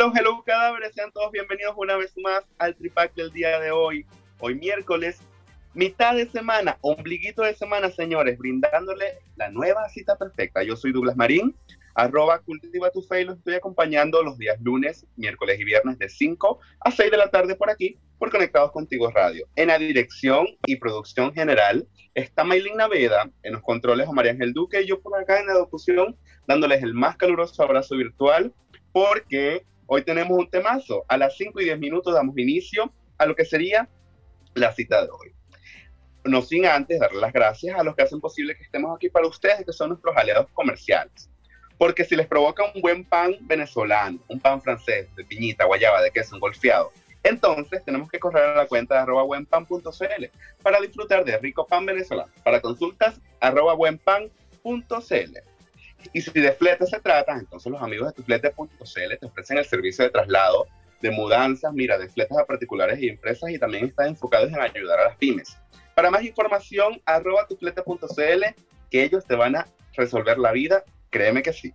Hello, hello, cadáveres, sean todos bienvenidos una vez más al Tripac del día de hoy. Hoy miércoles, mitad de semana, ombliguito de semana, señores, brindándole la nueva cita perfecta. Yo soy Douglas Marín, arroba cultiva tu fe y los estoy acompañando los días lunes, miércoles y viernes de 5 a 6 de la tarde por aquí, por Conectados Contigo Radio. En la dirección y producción general está Maylin Naveda, en los controles a María Ángel Duque y yo por acá en la locución, dándoles el más caluroso abrazo virtual, porque Hoy tenemos un temazo. A las 5 y 10 minutos damos inicio a lo que sería la cita de hoy. No sin antes darle las gracias a los que hacen posible que estemos aquí para ustedes, que son nuestros aliados comerciales. Porque si les provoca un buen pan venezolano, un pan francés, de piñita, guayaba, de queso, golfeado, entonces tenemos que correr a la cuenta de arroba buenpan.cl para disfrutar de rico pan venezolano. Para consultas, arroba buenpan.cl. Y si de flete se trata, entonces los amigos de tuflete.cl te ofrecen el servicio de traslado, de mudanzas, mira, de fletes a particulares y empresas y también están enfocados en ayudar a las pymes. Para más información, arroba tuflete.cl, que ellos te van a resolver la vida, créeme que sí.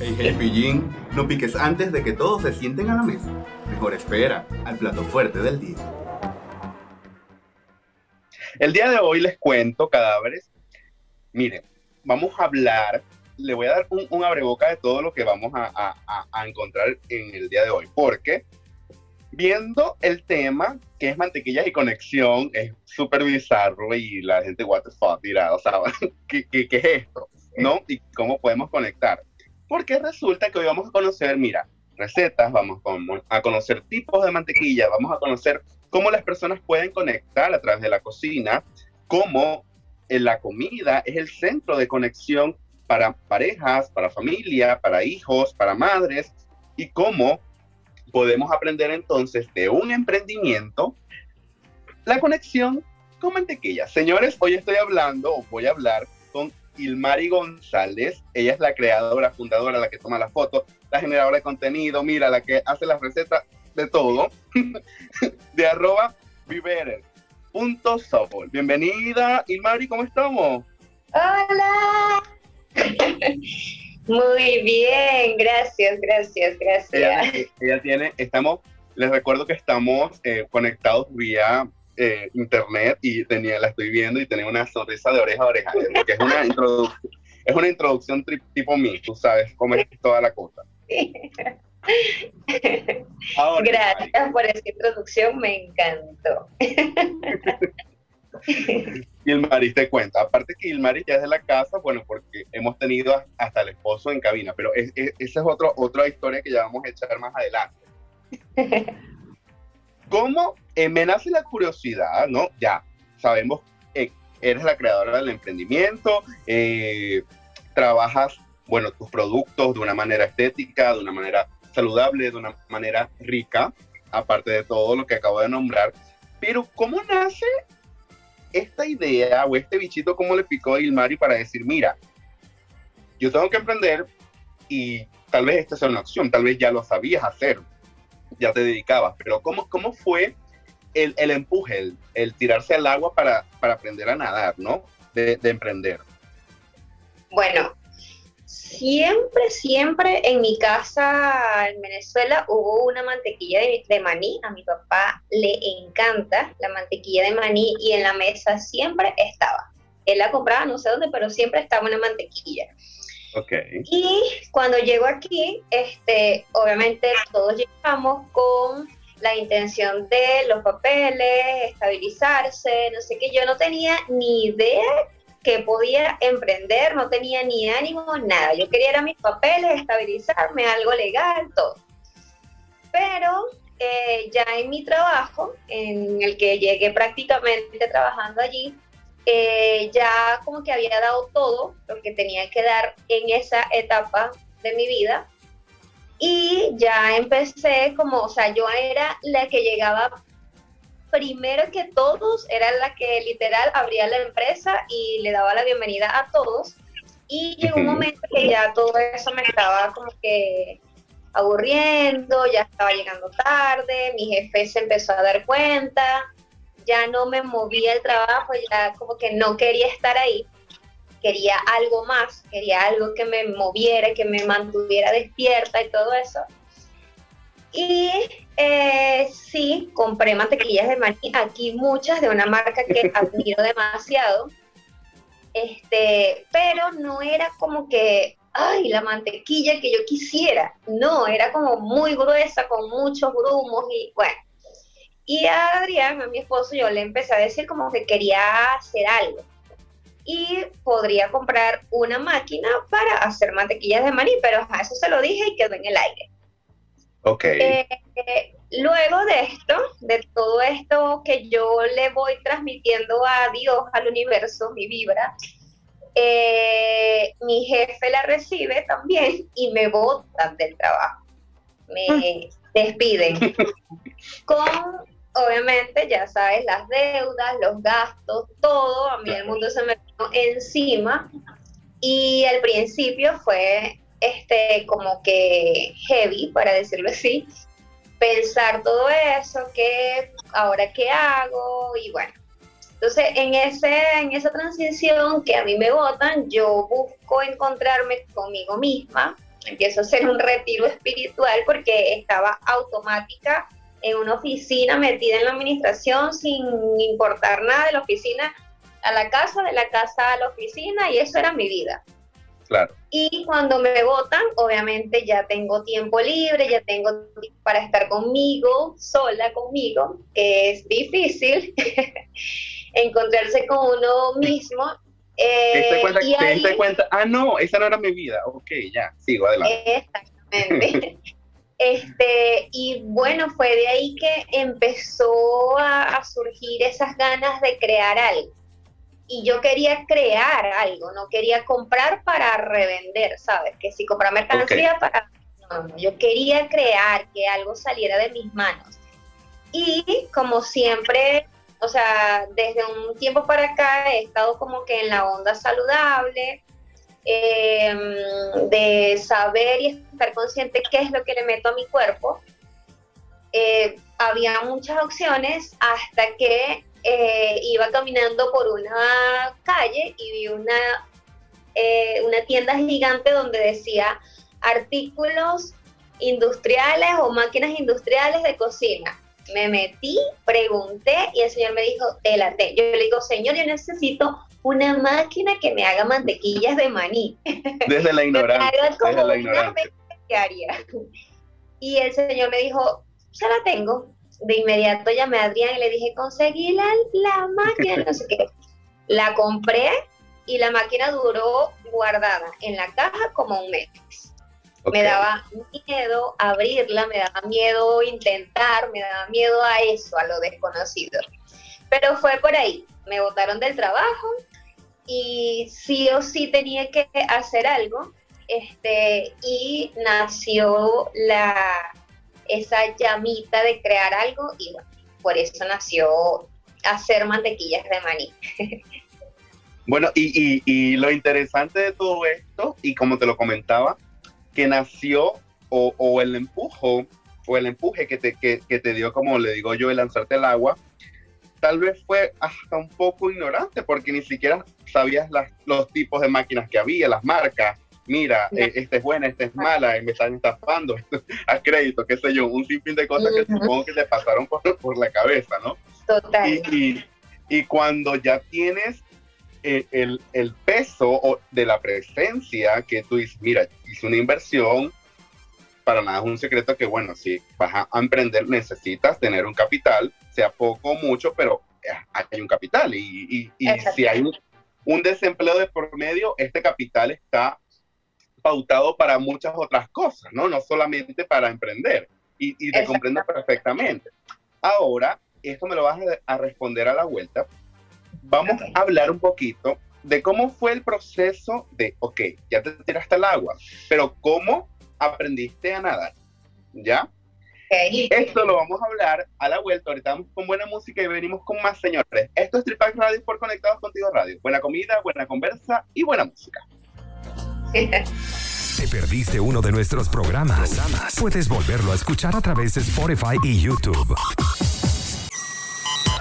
Hey, hey, pillín, no piques antes de que todos se sienten a la mesa. Mejor espera al plato fuerte del día. El día de hoy les cuento, cadáveres. Miren, vamos a hablar, le voy a dar un, un abreboca de todo lo que vamos a, a, encontrar en el día de hoy, porque viendo el tema que es mantequillas y conexión, es súper bizarro y la gente, what the fuck, dirá, o sea, ¿qué, qué, qué es esto? ¿No? Y cómo podemos conectar. Porque resulta que hoy vamos a conocer, mira, recetas, vamos a conocer tipos de mantequilla, vamos a conocer cómo las personas pueden conectar a través de la cocina, cómo la comida es el centro de conexión para parejas, para familia, para hijos, para madres, y cómo podemos aprender entonces de un emprendimiento la conexión con mantequilla. Señores, hoy estoy hablando, voy a hablar con Ilmari González. Ella es la creadora, fundadora, la que toma las fotos, la generadora de contenido, mira, la que hace las recetas de todo, de arroba Viverer punto Bienvenida, Ilmari, ¿cómo estamos? Hola. Muy bien, gracias, gracias, gracias. Ella, tiene, estamos, les recuerdo que estamos eh, conectados vía eh, internet y tenía, la estoy viendo y tenía una sonrisa de oreja a oreja, porque es una introducción, es una introducción tipo mí, tú sabes cómo es toda la cosa. Gracias por esa introducción, me encantó. Ilmari te cuenta, aparte que Ilmari ya es de la casa, bueno, porque hemos tenido hasta el esposo en cabina, pero esa es otro, otra historia que ya vamos a echar más adelante. ¿Cómo eh, me nace la curiosidad, no? Ya sabemos, que eres la creadora del emprendimiento, eh, trabajas, bueno, tus productos de una manera estética, de una manera saludable, de una manera rica, aparte de todo lo que acabo de nombrar. Pero ¿cómo nace esta idea o este bichito, cómo le picó a Ilmari para decir, mira, yo tengo que emprender y tal vez esta sea una opción, tal vez ya lo sabías hacer, ya te dedicabas, pero ¿cómo, cómo fue el, el empuje, el, tirarse al agua para, para aprender a nadar, ¿no? De emprender. Bueno, siempre, siempre en mi casa en Venezuela hubo una mantequilla de, maní. A mi papá le encanta la mantequilla de maní y en la mesa siempre estaba. Él la compraba, no sé dónde, pero siempre estaba una mantequilla. Okay. Y cuando llego aquí, este, obviamente todos llegamos con la intención de los papeles, estabilizarse, no sé qué. Yo no tenía ni idea que podía emprender, no tenía ni ánimo, nada. Yo quería mis papeles, estabilizarme, algo legal, todo. Pero eh, ya en mi trabajo, en el que llegué prácticamente trabajando allí, eh, ya como que había dado todo lo que tenía que dar en esa etapa de mi vida. Y ya empecé como, o sea, yo era la que llegaba primero que todos, era la que literal abría la empresa y le daba la bienvenida a todos. Y llegó un momento que ya todo eso me estaba como que aburriendo, ya estaba llegando tarde, mi jefe se empezó a dar cuenta, ya no me movía el trabajo, ya como que no quería estar ahí, quería algo más, quería algo que me moviera, que me mantuviera despierta y todo eso. Y eh, sí, compré mantequillas de maní, aquí muchas de una marca que admiro demasiado, este, pero no era como que ay, la mantequilla que yo quisiera. No, era como muy gruesa, con muchos grumos y bueno. Y a Adrián, a mi esposo, yo le empecé a decir como que quería hacer algo. Y podría comprar una máquina para hacer mantequillas de maní, pero a eso se lo dije y quedó en el aire. Ok. Eh, luego de esto, de todo esto que yo le voy transmitiendo a Dios, al universo, mi vibra, eh, mi jefe la recibe también y me botan del trabajo. Me despiden. Con, obviamente, ya sabes, las deudas, los gastos, todo. A mí el mundo se me vino encima. Y al principio fue este como que heavy, para decirlo así, pensar todo eso, que ahora qué hago, y bueno, entonces, en, ese, en esa transición que a mí me votan, yo busco encontrarme conmigo misma, empiezo a hacer un retiro espiritual porque estaba automática en una oficina metida en la administración sin importar nada de la oficina a la casa, de la casa a la oficina y eso era mi vida. Claro. Y cuando me votan, obviamente ya tengo tiempo libre, ya tengo tiempo para estar conmigo, sola conmigo, que es difícil. encontrarse con uno mismo. Eh, ¿Te, cuenta, y te cuenta? Ah, no, esa no era mi vida. Ok, ya, sigo adelante. Exactamente. este, y bueno, fue de ahí que empezó a, surgir esas ganas de crear algo. Y yo quería crear algo, no quería comprar para revender, ¿sabes? Que si comprar mercancía para... No, yo quería crear que algo saliera de mis manos. Y como siempre o sea, desde un tiempo para acá he estado como que en la onda saludable, em, de saber y estar consciente qué es lo que le meto a mi cuerpo. Eh, había muchas opciones hasta que eh, iba caminando por una calle y vi una, eh, una tienda gigante donde decía artículos industriales o máquinas industriales de cocina me metí, pregunté y el señor me dijo, Yo le digo, señor, yo necesito una máquina que me haga mantequillas de maní. Desde la ignorancia. desde la ignorancia. Y el señor me dijo, ya la tengo. De inmediato llamé a Adrián y le dije, conseguí la, la máquina, no sé qué. La compré y la máquina duró guardada en la caja como un mes. Me daba miedo abrirla, me daba miedo intentar, me daba miedo a eso, a lo desconocido. Pero fue por ahí, me botaron del trabajo y sí o sí tenía que hacer algo. Este, y nació la, esa llamita de crear algo y por eso nació hacer mantequillas de maní. Bueno, y, y, lo interesante de todo esto, y como te lo comentaba, que nació o, el empujo o el empuje que te, que, te dio, como le digo yo, el lanzarte al agua, tal vez fue hasta un poco ignorante porque ni siquiera sabías las, los tipos de máquinas que había, las marcas. Mira, eh, esta es buena, esta es mala, me están estafando a crédito, qué sé yo, un sinfín de cosas que supongo que te pasaron por, por la cabeza, ¿no? Total. y, y cuando ya tienes el, el, peso de la presencia que tú dices, mira, hice una inversión, para nada es un secreto que, bueno, si vas a emprender necesitas tener un capital, sea poco o mucho, pero eh, hay un capital. Y, y, si hay un, desempleo de por medio, este capital está pautado para muchas otras cosas, ¿no? No solamente para emprender. Y, y te comprendo perfectamente. Ahora, esto me lo vas a responder a la vuelta, vamos a hablar un poquito de cómo fue el proceso de, ok, ya te tiraste al agua, pero ¿cómo aprendiste a nadar? ¿Ya? Esto lo vamos a hablar a la vuelta. Ahorita vamos con buena música y venimos con más, señores. Esto es Tripac Radio por Conectados Contigo Radio. Buena comida, buena conversa y buena música. ¿Te perdiste uno de nuestros programas? Puedes volverlo a escuchar a través de Spotify y YouTube.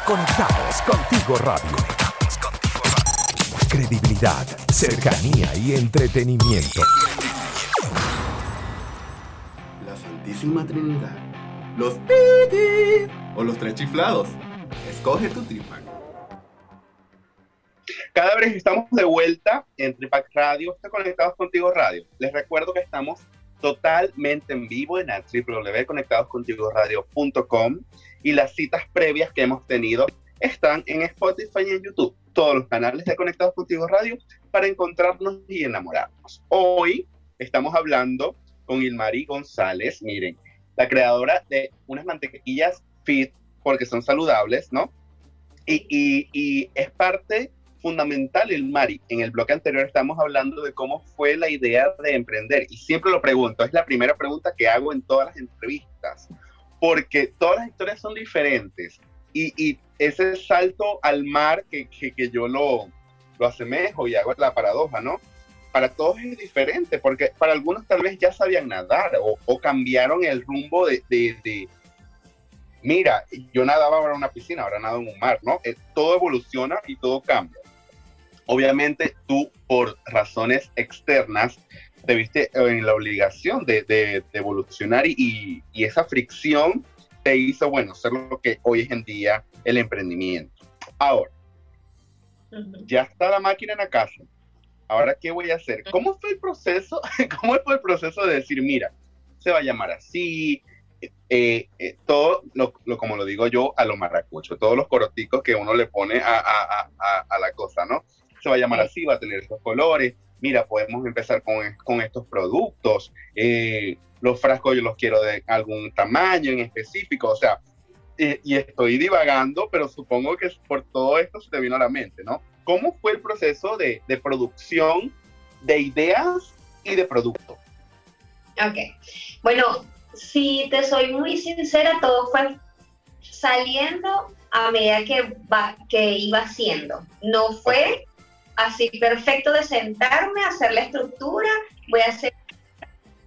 Conectados Contigo Radio. Credibilidad, cercanía y entretenimiento. La Santísima Trinidad. Los piti o los tres chiflados. Escoge tu tripac. Cada vez estamos de vuelta en Tripac Radio, está Conectados Contigo Radio. Les recuerdo que estamos totalmente en vivo en www.conectadoscontigoradio.com y las citas previas que hemos tenido están en Spotify y en YouTube, todos los canales de Conectados Contigo Radio para encontrarnos y enamorarnos. Hoy estamos hablando con Ilmari González, miren, la creadora de unas mantequillas fit porque son saludables, ¿no? Y es parte fundamental el Mari. En el bloque anterior estamos hablando de cómo fue la idea de emprender y siempre lo pregunto, es la primera pregunta que hago en todas las entrevistas, porque todas las historias son diferentes y, ese salto al mar que, que, yo lo, lo asemejo y hago la paradoja, ¿no? Para todos es diferente, porque para algunos tal vez ya sabían nadar o, cambiaron el rumbo de, de, de mira, yo nadaba ahora en una piscina, ahora nado en un mar, ¿no? Eh, todo evoluciona y todo cambia. Obviamente tú, por razones externas, te viste en la obligación de, evolucionar y, esa fricción te hizo, bueno, ser lo que hoy es en día el emprendimiento. Ahora, ya está la máquina en la casa. Ahora, ¿qué voy a hacer? ¿Cómo fue el proceso? ¿Cómo fue el proceso de decir, mira, se va a llamar así? Eh, eh, todo, lo, como lo digo yo, a lo marracucho, todos los coroticos que uno le pone a la cosa, ¿no? Se va a llamar así, va a tener esos colores. Mira, podemos empezar con, estos productos. Eh, los frascos yo los quiero de algún tamaño en específico. O sea, y estoy divagando, pero supongo que por todo esto se te vino a la mente, ¿no? ¿Cómo fue el proceso de, de producción de ideas y de producto? Ok. Bueno, si te soy muy sincera, todo fue saliendo a medida que, va, que iba haciendo. No fue así perfecto de sentarme, hacer la estructura, voy a hacer...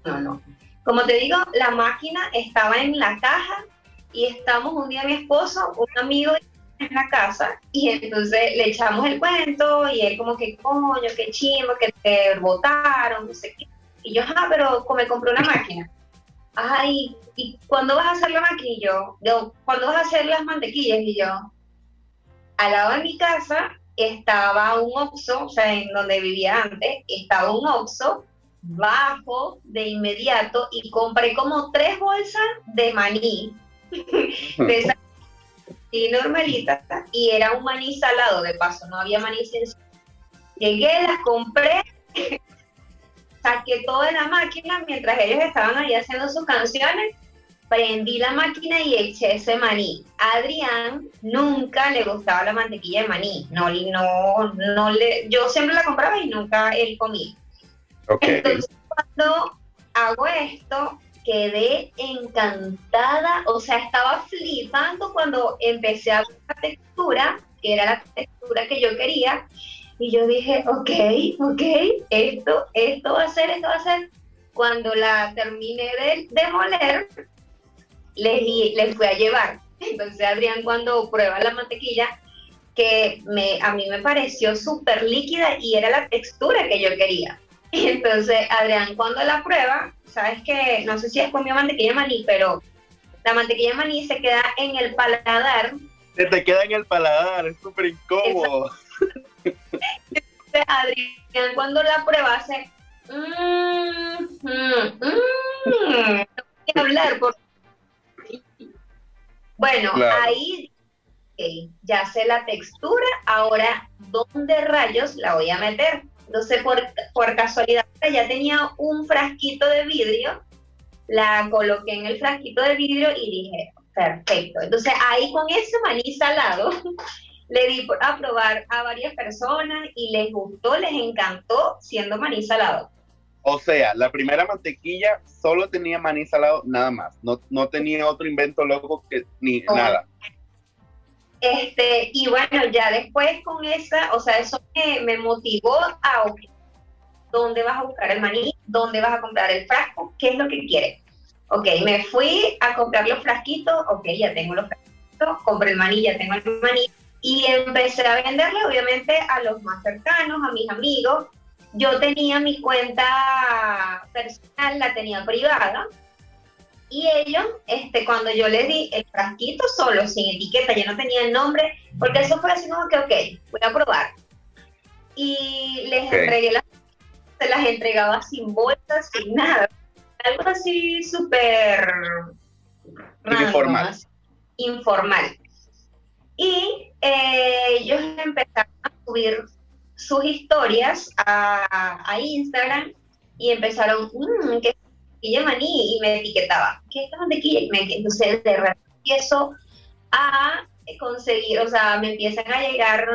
No, no. Como te digo, la máquina estaba en la caja y estamos un día mi esposo, un amigo en la casa y entonces le echamos el cuento y él como que coño, qué chimbo, que te botaron, no sé qué. Y yo, ah, pero me compré una máquina. Ay, ¿y cuándo vas a hacer la máquina? Y yo, ¿cuándo vas a hacer las mantequillas? Y yo, al lado de mi casa estaba un Oxxo, o sea, en donde vivía antes, estaba un Oxxo bajo de inmediato y compré como tres bolsas de maní, de esa y normalita, y era un maní salado de paso, no había maní sencillo. Llegué, las compré, saqué toda la máquina mientras ellos estaban ahí haciendo sus canciones prendí la máquina y eché ese maní. A Adrián nunca le gustaba la mantequilla de maní. No, no, no le, yo siempre la compraba y nunca él comía. Entonces, cuando hago esto, quedé encantada, o sea, estaba flipando cuando empecé a ver la textura, que era la textura que yo quería, y yo dije, ok, ok, esto, esto va a ser, esto va a ser. Cuando la terminé de, de moler, les, les fui a llevar. Entonces Adrián cuando prueba la mantequilla, que me, a mí me pareció súper líquida y era la textura que yo quería. Entonces Adrián cuando la prueba, sabes que, no sé si es comió mantequilla de maní, pero la mantequilla de maní se queda en el paladar. Se te queda en el paladar, es súper incómodo. Entonces Adrián cuando la prueba hace... Mmm, mmm, mmm, no voy hablar porque bueno, ahí ya sé la textura, ahora ¿dónde rayos la voy a meter? Entonces, por, por casualidad, ya tenía un frasquito de vidrio, la coloqué en el frasquito de vidrio y dije, perfecto. Entonces, ahí con ese maní salado, le di a probar a varias personas y les gustó, les encantó siendo maní salado. O sea, la primera mantequilla solo tenía maní salado nada más, no, no tenía otro invento loco que ni nada. Este, y bueno, ya después con esa, o sea, eso me, me motivó a, ¿dónde vas a buscar el maní? ¿Dónde vas a comprar el frasco? ¿Qué es lo que quieres? Ok, me fui a comprar los frasquitos, ok, ya tengo los frasquitos, compré el maní, ya tengo el maní, y empecé a venderle obviamente a los más cercanos, a mis amigos. Yo tenía mi cuenta personal, la tenía privada, y ellos, este, cuando yo les di el frasquito solo, sin etiqueta, ya no tenía el nombre, porque eso fue así como que, ok, voy a probar. Y les entregué las, se las entregaba sin bolsas, sin nada. Algo así súper... Informal. Informal. Y eh, ellos empezaron a subir sus historias a, a Instagram y empezaron, mmm, ¿qué mantequilla maní y me etiquetaba, ¿qué es mantequilla? Y me, entonces de repente empiezo a conseguir, o sea, me empiezan a llegar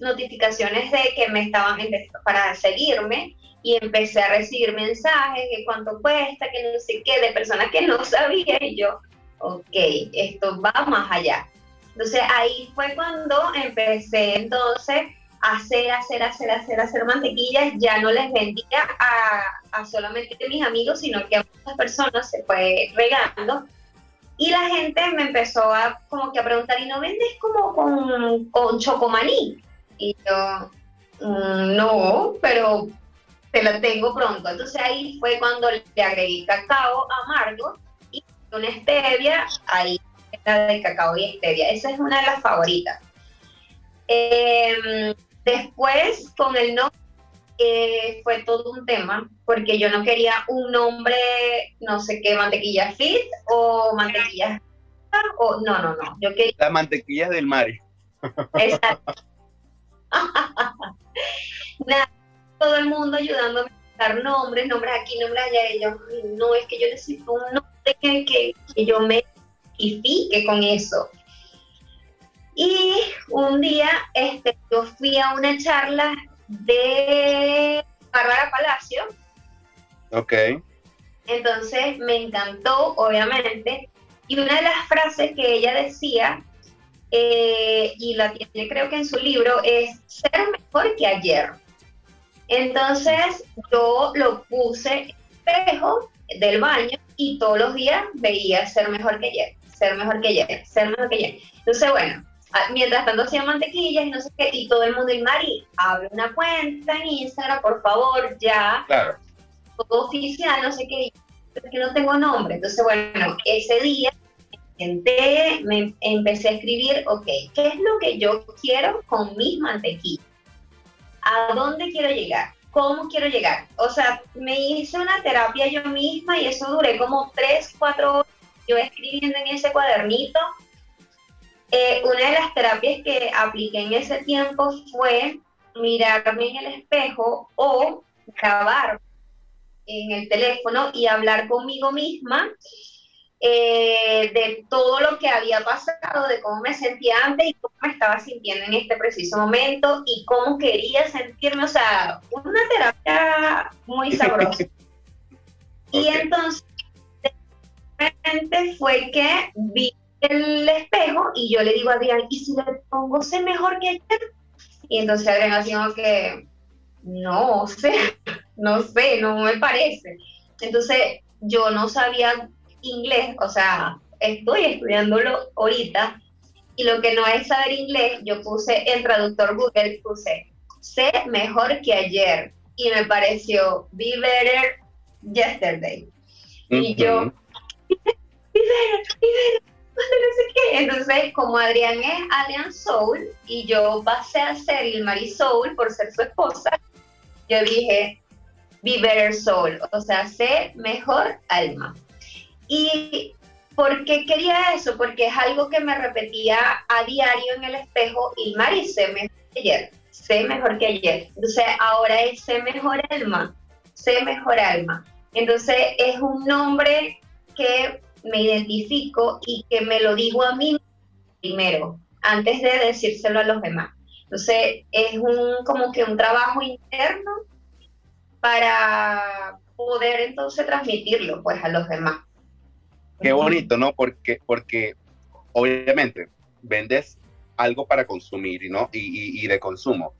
notificaciones de que me estaban para seguirme y empecé a recibir mensajes de cuánto cuesta, que no sé qué, de personas que no sabía y yo, ok, esto va más allá. Entonces ahí fue cuando empecé entonces hacer, hacer, hacer, hacer, hacer mantequillas, ya no les vendía a, a solamente mis amigos, sino que a muchas personas se fue regando. Y la gente me empezó a como que a preguntar, ¿y no vendes como con, con chocomaní? Y yo, mm, no, pero te la tengo pronto. Entonces ahí fue cuando le agregué cacao amargo y una stevia, ahí está de cacao y stevia. Esa es una de las favoritas. Eh, Después, con el nombre, eh, fue todo un tema, porque yo no quería un nombre, no sé qué, mantequilla fit o mantequilla. O, no, no, no. Yo quería. Las mantequillas del mar. Exacto. Nada, todo el mundo ayudándome a dar nombres, nombres aquí, nombres allá. Y yo, no, es que yo necesito un nombre que, que, que yo me identifique con eso. Y un día este, yo fui a una charla de Bárbara Palacio. Ok. Entonces me encantó, obviamente. Y una de las frases que ella decía, eh, y la tiene creo que en su libro, es ser mejor que ayer. Entonces yo lo puse espejo del baño y todos los días veía ser mejor que ayer, ser mejor que ayer, ser mejor que ayer. Entonces, bueno, mientras tanto hacía mantequillas y no sé qué, y todo el mundo, y Mari, abre una cuenta en Instagram, por favor, ya. Claro. Todo oficial, no sé qué, es que no tengo nombre. Entonces, bueno, ese día senté, me empecé a escribir, ok, ¿qué es lo que yo quiero con mis mantequillas? ¿A dónde quiero llegar? ¿Cómo quiero llegar? O sea, me hice una terapia yo misma y eso duré como tres, cuatro horas yo escribiendo en ese cuadernito eh, una de las terapias que apliqué en ese tiempo fue mirarme en el espejo o grabar en el teléfono y hablar conmigo misma eh, de todo lo que había pasado, de cómo me sentía antes y cómo me estaba sintiendo en este preciso momento y cómo quería sentirme, o sea, una terapia muy sabrosa. Y entonces, de repente fue que vi el espejo y yo le digo a Adrián, ¿y si le pongo sé mejor que ayer? Y entonces Adrián así como que, no sé, no sé, no me parece. Entonces yo no sabía inglés, o sea, estoy estudiándolo ahorita y lo que no es saber inglés, yo puse en traductor Google, puse, sé mejor que ayer y me pareció be better yesterday. Y yo, be better, be better, entonces, como Adrián es Adrián Soul y yo pasé a ser el Soul por ser su esposa, yo dije, be better soul, o sea, sé mejor alma. ¿Y por qué quería eso? Porque es algo que me repetía a diario en el espejo, y sé mejor que ayer, sé mejor que ayer. Entonces, ahora es sé mejor alma, sé mejor alma. Entonces, es un nombre que me identifico y que me lo digo a mí primero, antes de decírselo a los demás. Entonces, es un como que un trabajo interno para poder entonces transmitirlo pues a los demás. Qué bonito, ¿no? Porque, porque obviamente vendes algo para consumir ¿no? y, de consumo,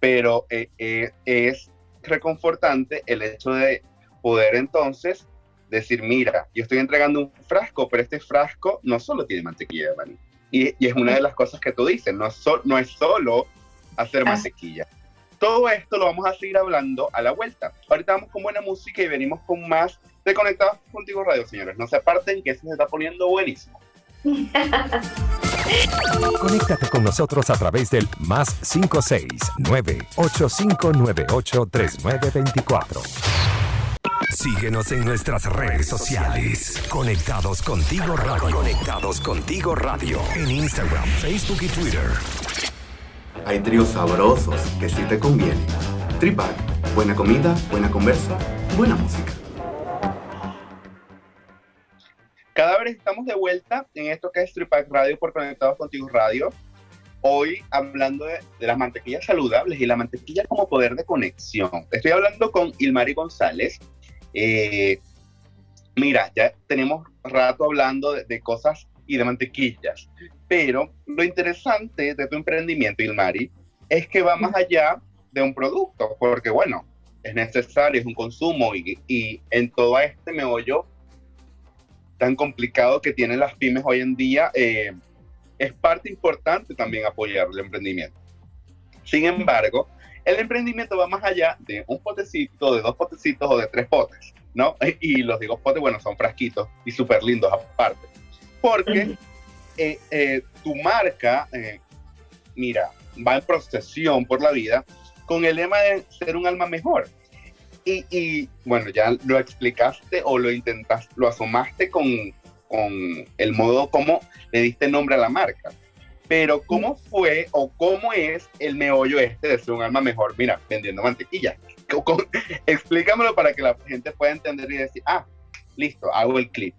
pero eh, eh, es reconfortante el hecho de poder entonces decir, mira, yo estoy entregando un frasco, pero este frasco no solo tiene mantequilla de maní. Y, es una de las cosas que tú dices, no, no es solo hacer mantequilla. Todo esto lo vamos a seguir hablando a la vuelta. Ahorita vamos con buena música y venimos con más de Conectados Contigo Radio, señores. No se aparten que esto se está poniendo buenísimo. Conéctate con nosotros a través del más 569 8598 3924. Síguenos en nuestras redes sociales. Conectados contigo radio. Conectados contigo radio. En Instagram, Facebook y Twitter. Hay tríos sabrosos que sí te convienen. Tripac, buena comida, buena conversa, buena música. Cada vez estamos de vuelta en esto que es Tripac Radio por Conectados Contigo Radio. Hoy hablando de, las mantequillas saludables y la mantequilla como poder de conexión. Estoy hablando con Ilmari González. Eh, mira, ya tenemos rato hablando de, cosas y de mantequillas, pero lo interesante de tu emprendimiento, Ilmari, es que va más allá de un producto, porque bueno, es necesario, es un consumo y, en todo este meollo tan complicado que tienen las pymes hoy en día, eh, es parte importante también apoyar el emprendimiento. Sin embargo, el emprendimiento va más allá de un potecito, de dos potecitos o de tres potes, ¿no? Y los digo potes, bueno, son frasquitos y súper lindos aparte. Porque eh, eh, tu marca, mira, va en procesión por la vida con el lema de ser un alma mejor. Y, bueno, ya lo explicaste o lo intentaste, lo asomaste con, con el modo como le diste nombre a la marca. Pero ¿cómo fue o cómo es el meollo este de ser un alma mejor? Mira, vendiendo mantequilla. Explícamelo para que la gente pueda entender y decir, ah, listo, hago el clip.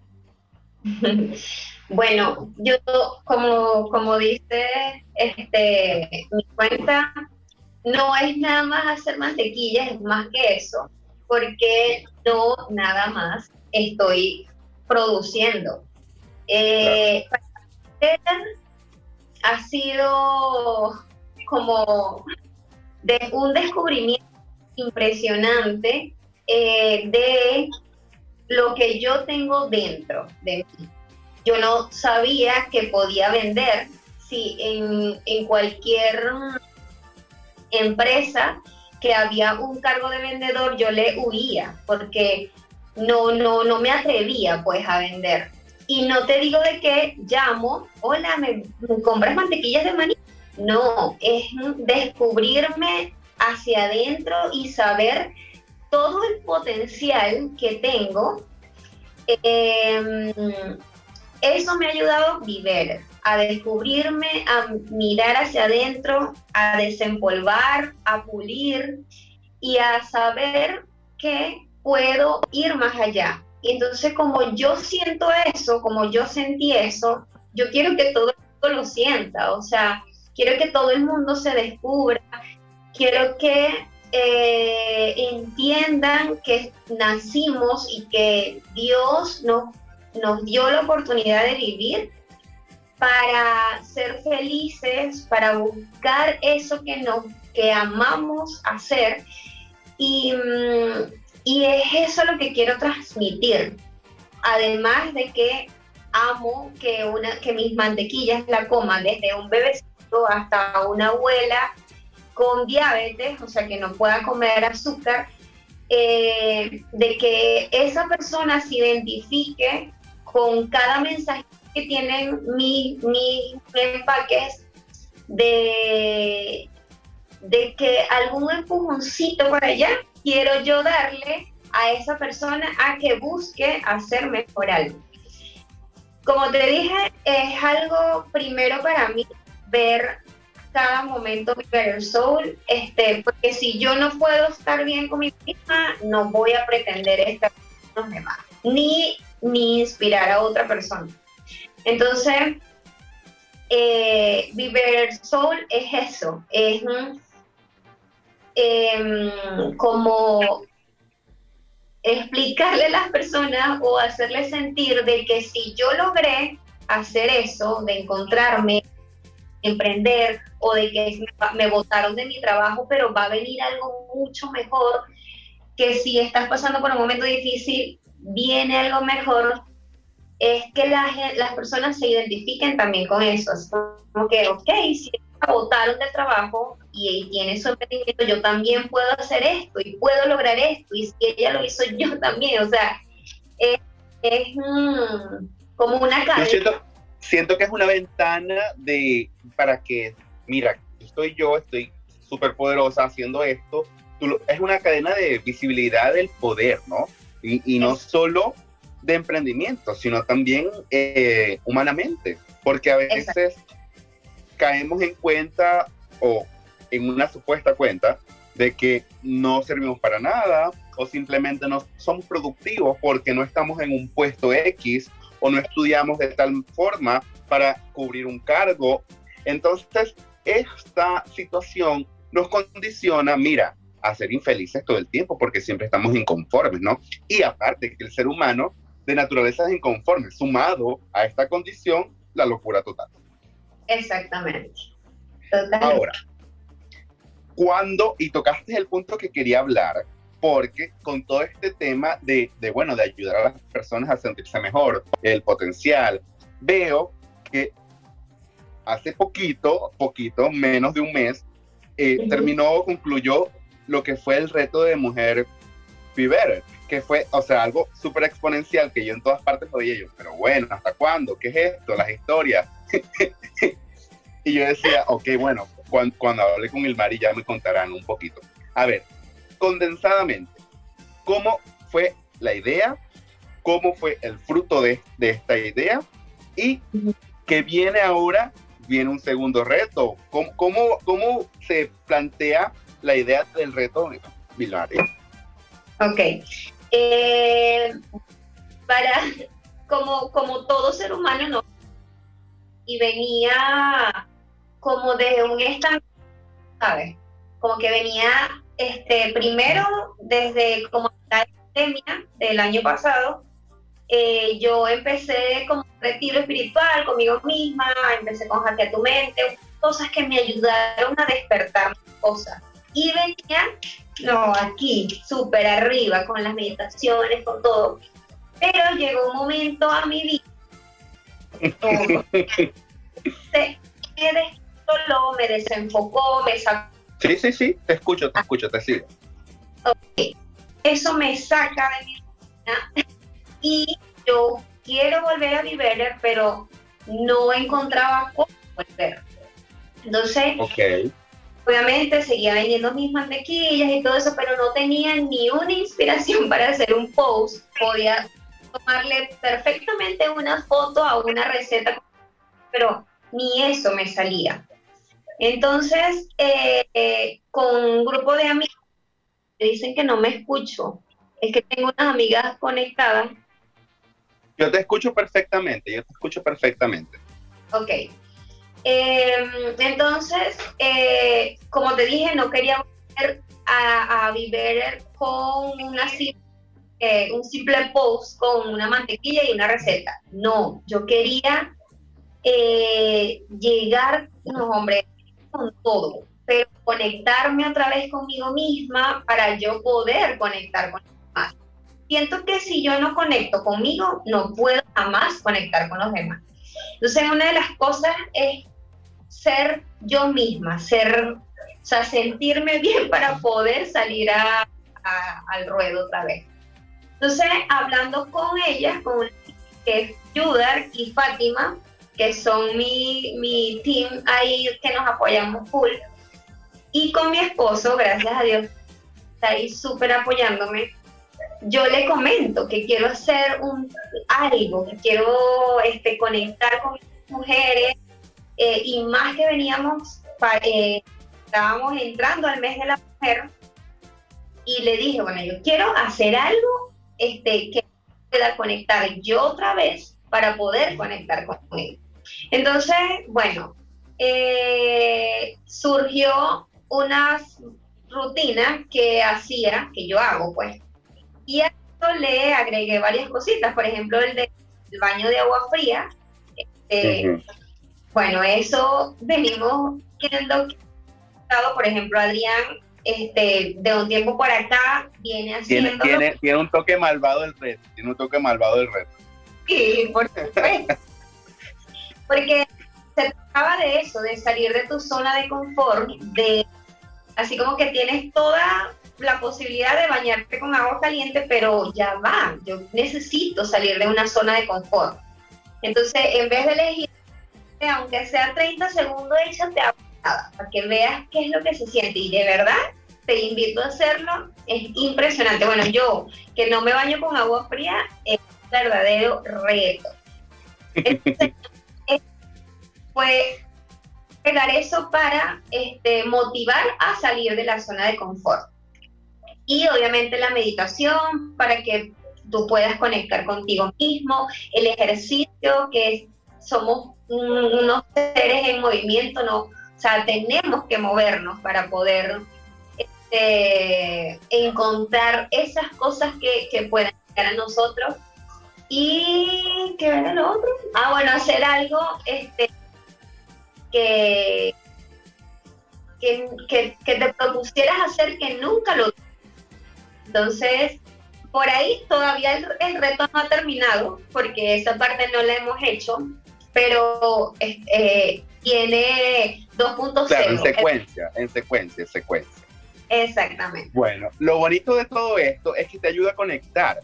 Bueno, yo como, como dice este, mi cuenta, no es nada más hacer mantequilla, es más que eso porque no nada más estoy produciendo. Eh, ha sido como de un descubrimiento impresionante eh, de lo que yo tengo dentro de mí. Yo no sabía que podía vender si en, cualquier empresa que había un cargo de vendedor, yo le huía porque no, no, no me atrevía pues a vender. Y no te digo de que llamo, hola, ¿me, compras mantequillas de maní? No, es descubrirme hacia adentro y saber todo el potencial que tengo. Em, eso me ha ayudado a vivir, a descubrirme, a mirar hacia adentro, a desempolvar, a pulir y a saber que puedo ir más allá. Y entonces como yo siento eso, como yo sentí eso, yo quiero que todo el mundo lo sienta, o sea, quiero que todo el mundo se descubra, quiero que eh, entiendan que nacimos y que Dios nos, nos dio la oportunidad de vivir para ser felices, para buscar eso que, nos, que amamos hacer. Y, mm, y es eso lo que quiero transmitir. Además de que amo que, una, que mis mantequillas la coman desde un bebecito hasta una abuela con diabetes, o sea, que no pueda comer azúcar, eh, de que esa persona se identifique con cada mensaje que tienen mis mi empaques de, de que algún empujoncito por allá quiero yo darle a esa persona a que busque hacer mejor algo. Como te dije, es algo primero para mí ver cada momento el soul, este, porque si yo no puedo estar bien con mi misma, no voy a pretender estar con los demás, ni, ni inspirar a otra persona. Entonces, eh, Soul es eso, es em, como explicarle a las personas o hacerles sentir de que si yo logré hacer eso, de encontrarme, emprender o de que me botaron de mi trabajo, pero va a venir algo mucho mejor, que si estás pasando por un momento difícil, viene algo mejor, es que las personas se identifiquen también con eso. Es como que, ok, si votaron del trabajo y, tiene su emprendimiento, yo también puedo hacer esto y puedo lograr esto. Y si ella lo hizo, yo también. O sea, es, como una cadena. Siento, que es una ventana de para que, mira, estoy yo, estoy súper poderosa haciendo esto. es una cadena de visibilidad del poder, ¿no? Y, y no solo de emprendimiento, sino también eh, humanamente, porque a veces caemos en cuenta o en una supuesta cuenta de que no servimos para nada o simplemente no somos productivos porque no estamos en un puesto X o no estudiamos de tal forma para cubrir un cargo. Entonces, esta situación nos condiciona, mira, a ser infelices todo el tiempo porque siempre estamos inconformes, ¿no? Y aparte que el ser humano de naturaleza inconforme, sumado a esta condición, la locura total. Exactamente. Ahora, cuando, y tocaste el punto que quería hablar, porque con todo este tema de, de, bueno, de ayudar a las personas a sentirse mejor, el potencial, veo que hace poquito, poquito, menos de un mes, eh, terminó, concluyó lo que fue el reto de mujer Piver, que fue, o sea, algo súper exponencial que yo en todas partes oía yo, pero bueno, ¿hasta cuándo? ¿Qué es esto? Las historias. y yo decía, ok, bueno, cuando, cuando hable con el Mari ya me contarán un poquito. A ver, condensadamente, ¿cómo fue la idea? ¿Cómo fue el fruto de, de esta idea? Y que viene ahora, viene un segundo reto. ¿Cómo, cómo, cómo se plantea la idea del reto, Vilmari? Ok. Eh, para, como, como todo ser humano, ¿no? Y venía como de un stand, ¿sabes? Como que venía, este, primero, desde como la pandemia del año pasado, eh, yo empecé como un retiro espiritual conmigo misma, empecé con Hacia tu Mente, cosas que me ayudaron a despertar cosas. Y venía no, aquí, súper arriba, con las meditaciones, con todo. Pero llegó un momento a mi vida. Se me desenfocó, me sacó. Sí, sí, sí, te escucho, te escucho, te sigo. Okay. Eso me saca de mi vida y yo quiero volver a vivir, pero no encontraba cómo volver. Entonces, okay Obviamente seguía vendiendo mis mantequillas y todo eso, pero no tenía ni una inspiración para hacer un post. Podía tomarle perfectamente una foto a una receta, pero ni eso me salía. Entonces, eh, con un grupo de amigos me dicen que no me escucho. Es que tengo unas amigas conectadas. Yo te escucho perfectamente, yo te escucho perfectamente. Ok. Em, entonces, eh, como te dije, no quería volver a, vivir con una, eh, un simple post con una mantequilla y una receta. No, yo quería eh, llegar, no, hombre, con todo, pero conectarme otra vez conmigo misma para yo poder conectar con los demás. Siento que si yo no conecto conmigo, no puedo jamás conectar con los demás. Entonces, una de las cosas es ser yo misma, ser, o sea, sentirme bien para poder salir al ruedo otra vez. Entonces, hablando con ellas, con Judar y Fátima, que son mi, mi team ahí que nos apoyamos full, y con mi esposo, gracias a Dios, está ahí súper apoyándome. Yo le comento que quiero hacer un, algo, que quiero este, conectar con mujeres, eh, y más que veníamos, eh, estábamos entrando al mes de la mujer y le dije, bueno, yo quiero hacer algo este, que pueda conectar yo otra vez para poder conectar con él. Entonces, bueno, eh, surgió unas rutinas que hacía, que yo hago, pues. Y a esto le agregué varias cositas, por ejemplo, el de baño de agua fría. Este, bueno, eso venimos viendo, por ejemplo, Adrián, este, de un tiempo por acá, viene haciendo... Tiene, tiene, un toque malvado del reto, tiene un toque malvado del reto. Sí, por supuesto. Porque se trataba de eso, de salir de tu zona de confort, de así como que tienes toda la posibilidad de bañarte con agua caliente, pero ya va, yo necesito salir de una zona de confort. Entonces, en vez de elegir, aunque sea 30 segundos, échate agua para que veas qué es lo que se siente. Y de verdad, te invito a hacerlo, es impresionante. Bueno, yo que no me baño con agua fría, es un verdadero reto. Entonces, fue pegar eso para este, motivar a salir de la zona de confort. Y obviamente la meditación para que tú puedas conectar contigo mismo, el ejercicio, que somos unos seres en movimiento, no, o sea, tenemos que movernos para poder este, encontrar esas cosas que, que puedan llegar a nosotros. Y ¿qué era lo otro? Ah, bueno, hacer algo este, que, que, te propusieras hacer que nunca lo entonces por ahí todavía el, reto no ha terminado porque esa parte no la hemos hecho pero eh, tiene 2.0 claro, en secuencia en secuencia en secuencia exactamente bueno lo bonito de todo esto es que te ayuda a conectar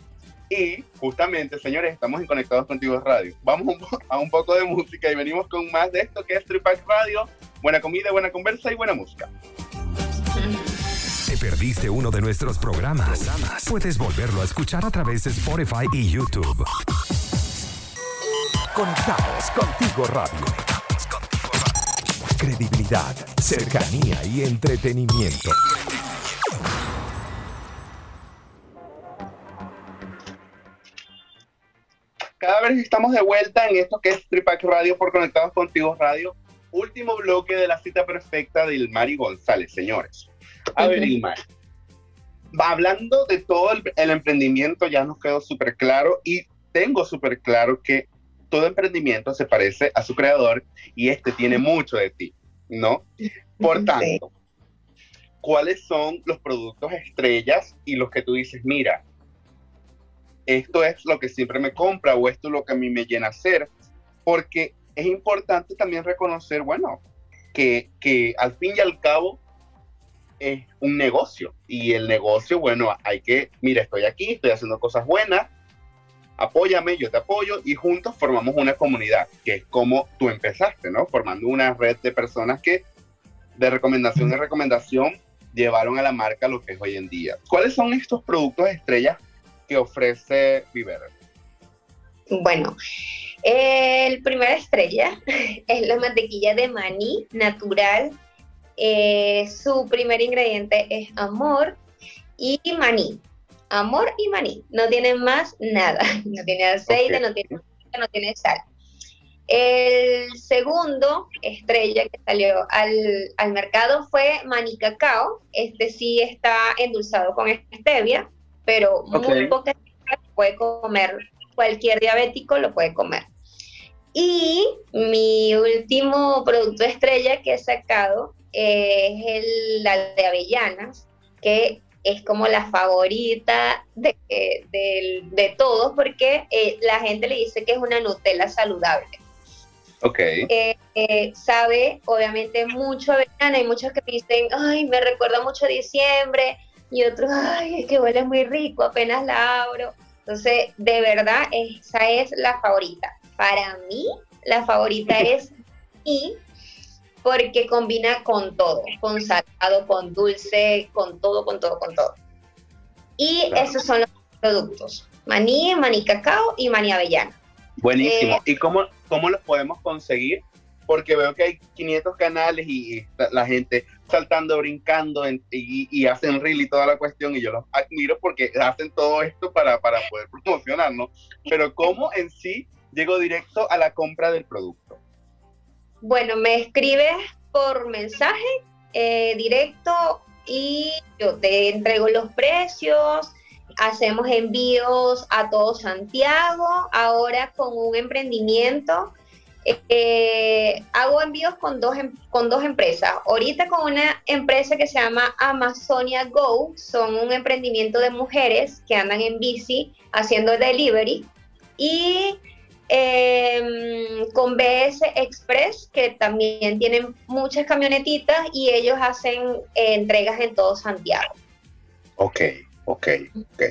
y justamente, señores, estamos en Conectados Contigo Radio. Vamos a un poco de música y venimos con más de esto que es Tripac Radio. Buena comida, buena conversa y buena música. ¿Te perdiste uno de nuestros programas? Puedes volverlo a escuchar a través de Spotify y YouTube. Conectados Contigo Radio. Credibilidad, cercanía y entretenimiento. cada vez estamos de vuelta en esto que es Tripac Radio por Conectados Contigo Radio. Último bloque de la cita perfecta del Mari González, señores. A ver, Ilmar. Hablando de todo el, el emprendimiento, ya nos quedó súper claro y tengo súper claro que todo emprendimiento se parece a su creador y este tiene mucho de ti, ¿no? Por tanto, ¿cuáles son los productos estrellas y los que tú dices, mira, esto es lo que siempre me compra o esto es lo que a mí me llena hacer, porque es importante también reconocer, bueno, que, que al fin y al cabo es un negocio y el negocio, bueno, hay que, mira, estoy aquí, estoy haciendo cosas buenas, apóyame, yo te apoyo y juntos formamos una comunidad, que es como tú empezaste, ¿no? Formando una red de personas que de recomendación en recomendación llevaron a la marca lo que es hoy en día. ¿Cuáles son estos productos estrellas que ofrece Viver? Bueno, el primera estrella es la mantequilla de maní natural. Eh, su primer ingrediente es amor y maní. Amor y maní. No tiene más nada. No tiene aceite, no, tiene, no tiene sal. El segundo estrella que salió al, al, mercado fue maní cacao. Este sí está endulzado con stevia pero muy poca puede comer, cualquier diabético lo puede comer. Y mi último producto estrella que he sacado es el, la de avellanas, que es como la favorita de, de, todos porque eh, la gente le dice que es una Nutella saludable. Ok. Eh, eh, sabe, obviamente, mucho avellana. Hay muchos que dicen, ay, me recuerda mucho a diciembre y otros, ay, es que huele muy rico, apenas la abro. Entonces, de verdad, esa es la favorita. Para mí, la favorita es y porque combina con todo, con salado, con dulce, con todo, con todo, con todo. Y esos son los productos. Maní, maní cacao y maní avellana. Buenísimo. Eh, ¿Y cómo, cómo los podemos conseguir? Porque veo que hay 500 canales y, la gente, saltando, brincando y, hacen reel y toda la cuestión y yo los admiro porque hacen todo esto para, para poder promocionar, ¿no? Pero cómo en sí llego directo a la compra del producto. Bueno, me escribes por mensaje eh, directo y yo te entrego los precios, hacemos envíos a todo Santiago, ahora con un emprendimiento. Eh, hago envíos con dos, em, con dos empresas. Ahorita con una empresa que se llama Amazonia Go, son un emprendimiento de mujeres que andan en bici haciendo delivery. Y eh, con BS Express, que también tienen muchas camionetitas y ellos hacen eh, entregas en todo Santiago. Ok, ok, ok.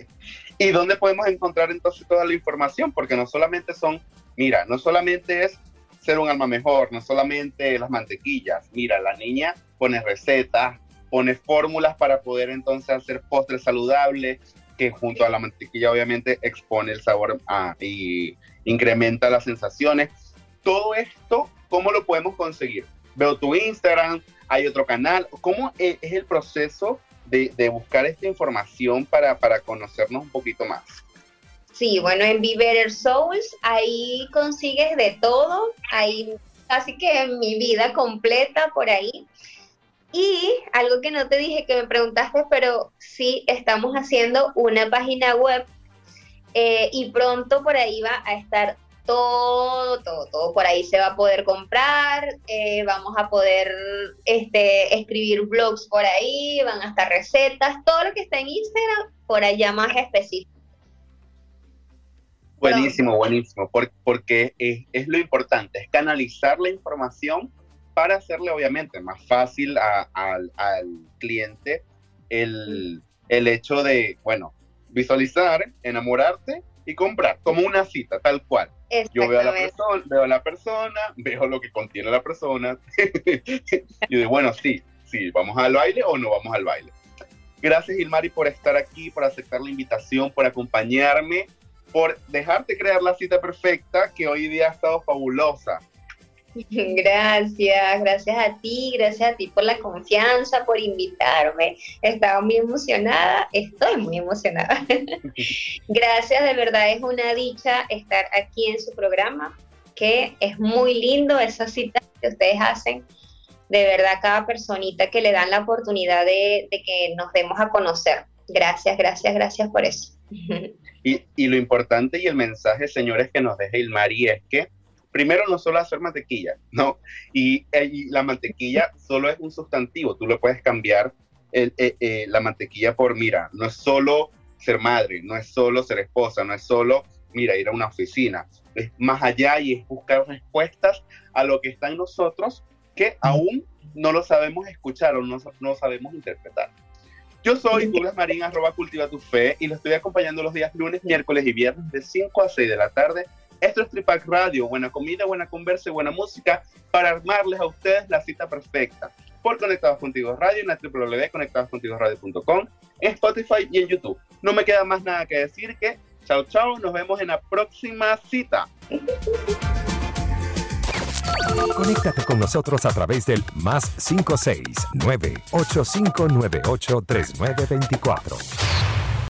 ¿Y dónde podemos encontrar entonces toda la información? Porque no solamente son, mira, no solamente es ser un alma mejor, no solamente las mantequillas. Mira, la niña pone recetas, pone fórmulas para poder entonces hacer postres saludables, que junto a la mantequilla obviamente expone el sabor ah, y incrementa las sensaciones. Todo esto, ¿cómo lo podemos conseguir? Veo tu Instagram, hay otro canal. ¿Cómo e-, es el proceso de, buscar esta información para, para conocernos un poquito más? Sí, bueno, en Be Souls ahí consigues de todo, ahí casi que mi vida completa por ahí. Y algo que no te dije que me preguntaste, pero sí estamos haciendo una página web eh, y pronto por ahí va a estar todo, todo, todo por ahí se va a poder comprar, eh, vamos a poder este, escribir blogs por ahí, van a estar recetas, todo lo que está en Instagram por allá más específico. Buenísimo, buenísimo, porque, es, lo importante, es canalizar la información para hacerle obviamente más fácil al cliente el, el hecho de, bueno, visualizar, enamorarte y comprar, como una cita, tal cual. Yo veo a la persona, veo a la persona, veo lo que contiene la persona y digo, bueno, sí, sí, vamos al baile o no vamos al baile. Gracias, Ilmari, por estar aquí, por aceptar la invitación, por acompañarme, por dejarte crear la cita perfecta que hoy día ha estado fabulosa. Gracias, gracias a ti, gracias a ti por la confianza, por invitarme. Estaba muy emocionada, estoy muy emocionada. gracias, de verdad es una dicha estar aquí en su programa, que es muy lindo esa cita que ustedes hacen. De verdad, cada personita que le dan la oportunidad de, que nos demos a conocer. Gracias, gracias, gracias por eso. y, y lo importante y el mensaje, señores, que nos deja Ilmari es que primero no solo hacer mantequilla, ¿no? Y, eh, la mantequilla solo es un sustantivo, tú le puedes cambiar eh, eh, la mantequilla por, mira, no es solo ser madre, no es solo ser esposa, no es solo, mira, ir a una oficina, es más allá y es buscar respuestas a lo que está en nosotros que aún no lo sabemos escuchar o no, no sabemos interpretar. Yo soy Douglas Marín, arroba cultiva tu fe, y lo estoy acompañando los días lunes, miércoles y viernes de 5 a 6 de la tarde esto es Tripac Radio, buena comida, buena conversa y buena música para armarles a ustedes la cita perfecta. Por Conectados Contigo Radio en la www.conectadoscontigoradio.com, en Spotify y en YouTube. No me queda más nada que decir que chao chao, nos vemos en la próxima cita. Conéctate con nosotros a través del más 569 8598 3924.